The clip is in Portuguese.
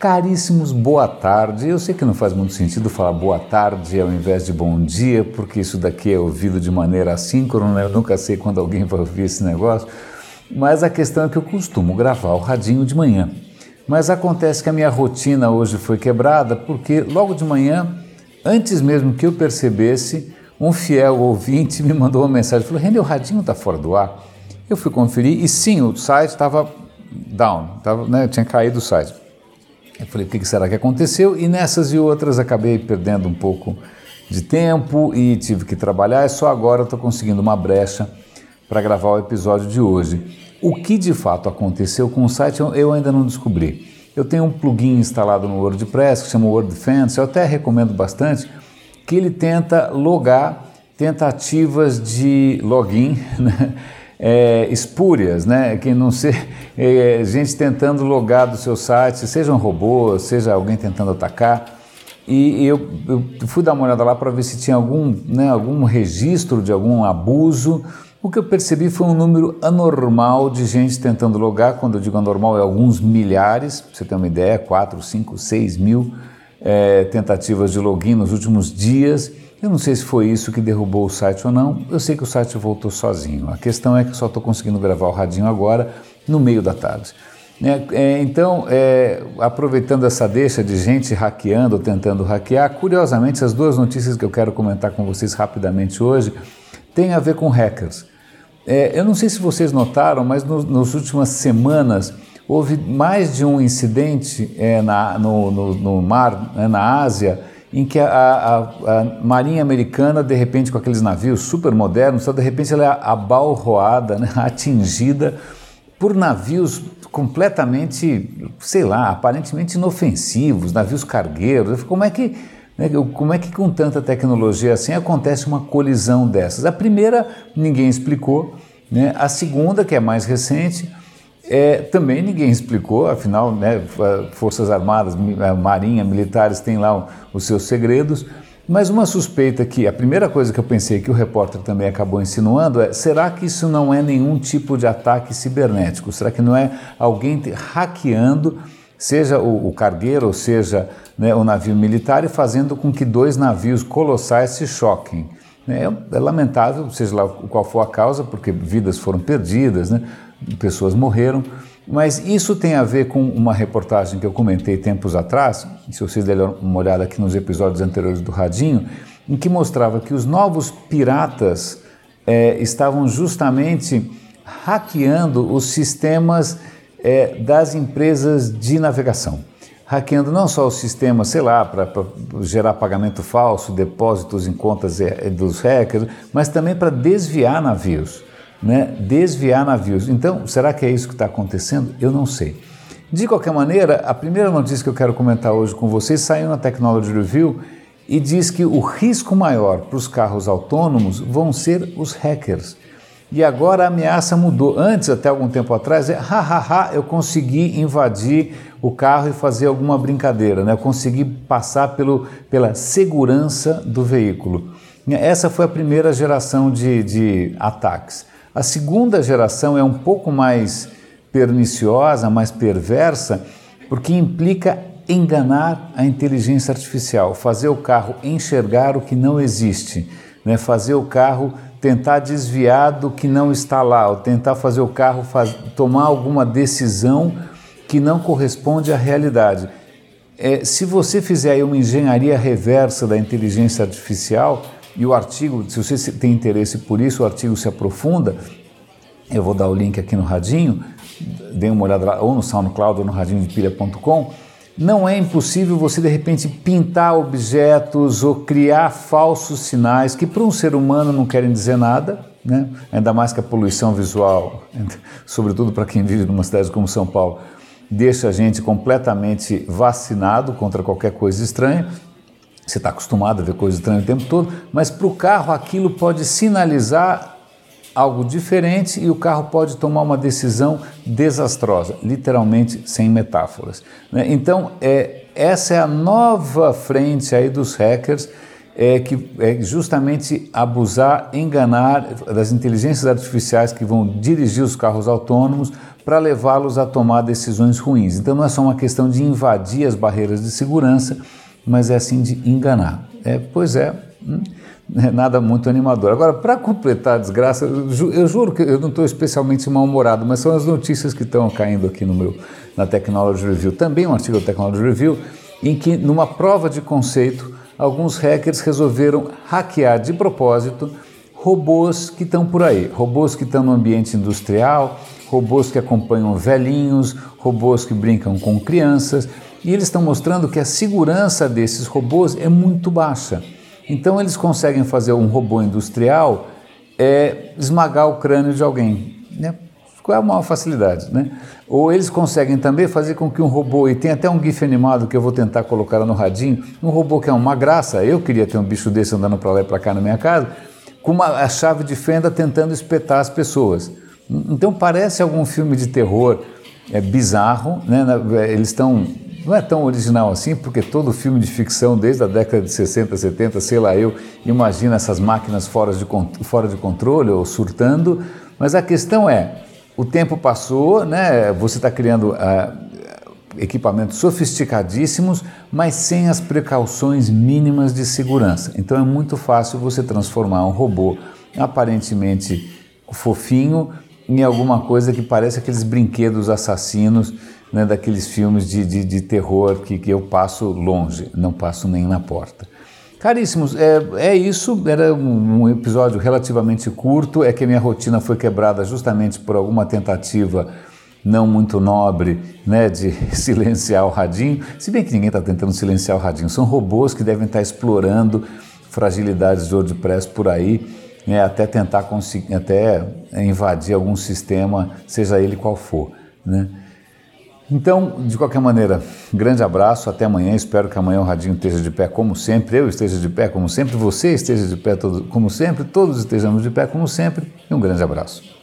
Caríssimos, boa tarde. Eu sei que não faz muito sentido falar boa tarde ao invés de bom dia, porque isso daqui é ouvido de maneira assíncrona, eu nunca sei quando alguém vai ouvir esse negócio, mas a questão é que eu costumo gravar o radinho de manhã. Mas acontece que a minha rotina hoje foi quebrada porque logo de manhã, antes mesmo que eu percebesse, um fiel ouvinte me mandou uma mensagem, falou, René, o radinho está fora do ar? Eu fui conferir e sim, o site estava down, tava, né, tinha caído o site. Eu falei, o que será que aconteceu? E nessas e outras acabei perdendo um pouco de tempo e tive que trabalhar. E só agora estou conseguindo uma brecha para gravar o episódio de hoje. O que de fato aconteceu com o site eu ainda não descobri. Eu tenho um plugin instalado no WordPress que chama WordFence, eu até recomendo bastante, que ele tenta logar tentativas de login, né? É, espúrias, né? Que não ser é, gente tentando logar do seu site, seja um robô, seja alguém tentando atacar. E eu, eu fui dar uma olhada lá para ver se tinha algum, né, algum registro de algum abuso. O que eu percebi foi um número anormal de gente tentando logar. Quando eu digo anormal, é alguns milhares, para você ter uma ideia, 4, 5, 6 mil é, tentativas de login nos últimos dias. Eu não sei se foi isso que derrubou o site ou não, eu sei que o site voltou sozinho. A questão é que só estou conseguindo gravar o radinho agora, no meio da tarde. É, é, então, é, aproveitando essa deixa de gente hackeando tentando hackear, curiosamente, as duas notícias que eu quero comentar com vocês rapidamente hoje têm a ver com hackers. É, eu não sei se vocês notaram, mas no, nas últimas semanas houve mais de um incidente é, na, no, no, no, mar, né, na Ásia, em que a, a, a, Marinha Americana, de repente, com aqueles navios super modernos, de repente ela é abalroada, né, atingida por navios completamente, sei lá, aparentemente inofensivos, navios cargueiros. Como é que, né, como é que com tanta tecnologia assim acontece uma colisão dessas? A primeira ninguém explicou, né? a segunda, que é mais recente, é, também ninguém explicou, afinal, né, Forças Armadas, Marinha, militares têm lá os seus segredos. Mas uma suspeita que a primeira coisa que eu pensei que o repórter também acabou insinuando é: será que isso não é nenhum tipo de ataque cibernético? Será que não é alguém hackeando, seja o, o cargueiro, ou seja né, o navio militar, e fazendo com que dois navios colossais se choquem? É, é lamentável, seja lá qual for a causa, porque vidas foram perdidas, né? Pessoas morreram, mas isso tem a ver com uma reportagem que eu comentei tempos atrás, se vocês derem uma olhada aqui nos episódios anteriores do Radinho, em que mostrava que os novos piratas é, estavam justamente hackeando os sistemas é, das empresas de navegação. Hackeando não só o sistema, sei lá, para gerar pagamento falso, depósitos em contas é, dos hackers, mas também para desviar navios né, desviar navios. Então, será que é isso que está acontecendo? Eu não sei. De qualquer maneira, a primeira notícia que eu quero comentar hoje com vocês saiu na Technology Review e diz que o risco maior para os carros autônomos vão ser os hackers. E agora a ameaça mudou. Antes, até algum tempo atrás, é hahaha, eu consegui invadir o carro e fazer alguma brincadeira, né? eu consegui passar pelo, pela segurança do veículo. Essa foi a primeira geração de, de ataques. A segunda geração é um pouco mais perniciosa, mais perversa, porque implica enganar a inteligência artificial, fazer o carro enxergar o que não existe, né? fazer o carro tentar desviar do que não está lá, ou tentar fazer o carro faz, tomar alguma decisão que não corresponde à realidade. É, se você fizer aí uma engenharia reversa da inteligência artificial, e o artigo, se você tem interesse por isso, o artigo se aprofunda. Eu vou dar o link aqui no radinho, dê uma olhada lá, ou no SoundCloud ou no radinhodepilha.com. Não é impossível você de repente pintar objetos ou criar falsos sinais que para um ser humano não querem dizer nada, né? ainda mais que a poluição visual, sobretudo para quem vive numa cidade como São Paulo, deixa a gente completamente vacinado contra qualquer coisa estranha. Você está acostumado a ver coisas estranhas o tempo todo, mas para o carro aquilo pode sinalizar algo diferente e o carro pode tomar uma decisão desastrosa, literalmente sem metáforas. Né? Então, é, essa é a nova frente aí dos hackers, é, que é justamente abusar, enganar das inteligências artificiais que vão dirigir os carros autônomos para levá-los a tomar decisões ruins. Então não é só uma questão de invadir as barreiras de segurança, mas é assim de enganar. É, pois é, hum, é nada muito animador. Agora, para completar a desgraça, eu juro que eu não estou especialmente mal-humorado, mas são as notícias que estão caindo aqui no meu, na Technology Review, também um artigo da Technology Review, em que, numa prova de conceito, alguns hackers resolveram hackear de propósito robôs que estão por aí, robôs que estão no ambiente industrial, robôs que acompanham velhinhos, robôs que brincam com crianças, e eles estão mostrando que a segurança desses robôs é muito baixa. Então eles conseguem fazer um robô industrial é, esmagar o crânio de alguém. Né? Qual é a maior facilidade? Né? Ou eles conseguem também fazer com que um robô, e tem até um GIF animado que eu vou tentar colocar no radinho, um robô que é uma graça, eu queria ter um bicho desse andando para lá e para cá na minha casa, com uma, a chave de fenda tentando espetar as pessoas. Então parece algum filme de terror é bizarro, né? eles estão não é tão original assim, porque todo filme de ficção, desde a década de 60, 70, sei lá, eu imagino essas máquinas fora de, fora de controle ou surtando, mas a questão é: o tempo passou, né? você está criando uh, equipamentos sofisticadíssimos, mas sem as precauções mínimas de segurança. Então é muito fácil você transformar um robô aparentemente fofinho em alguma coisa que parece aqueles brinquedos assassinos né, daqueles filmes de, de, de terror que, que eu passo longe, não passo nem na porta. Caríssimos, é, é isso. Era um, episódio relativamente curto. É que a minha rotina foi quebrada justamente por alguma tentativa não muito nobre né, de silenciar o radinho. Se bem que ninguém está tentando silenciar o radinho, são robôs que devem estar tá explorando fragilidades de WordPress por aí, né, até tentar conseguir, até invadir algum sistema, seja ele qual for. Né? Então, de qualquer maneira, grande abraço, até amanhã. Espero que amanhã o Radinho esteja de pé como sempre, eu esteja de pé como sempre, você esteja de pé todo, como sempre, todos estejamos de pé como sempre. E um grande abraço.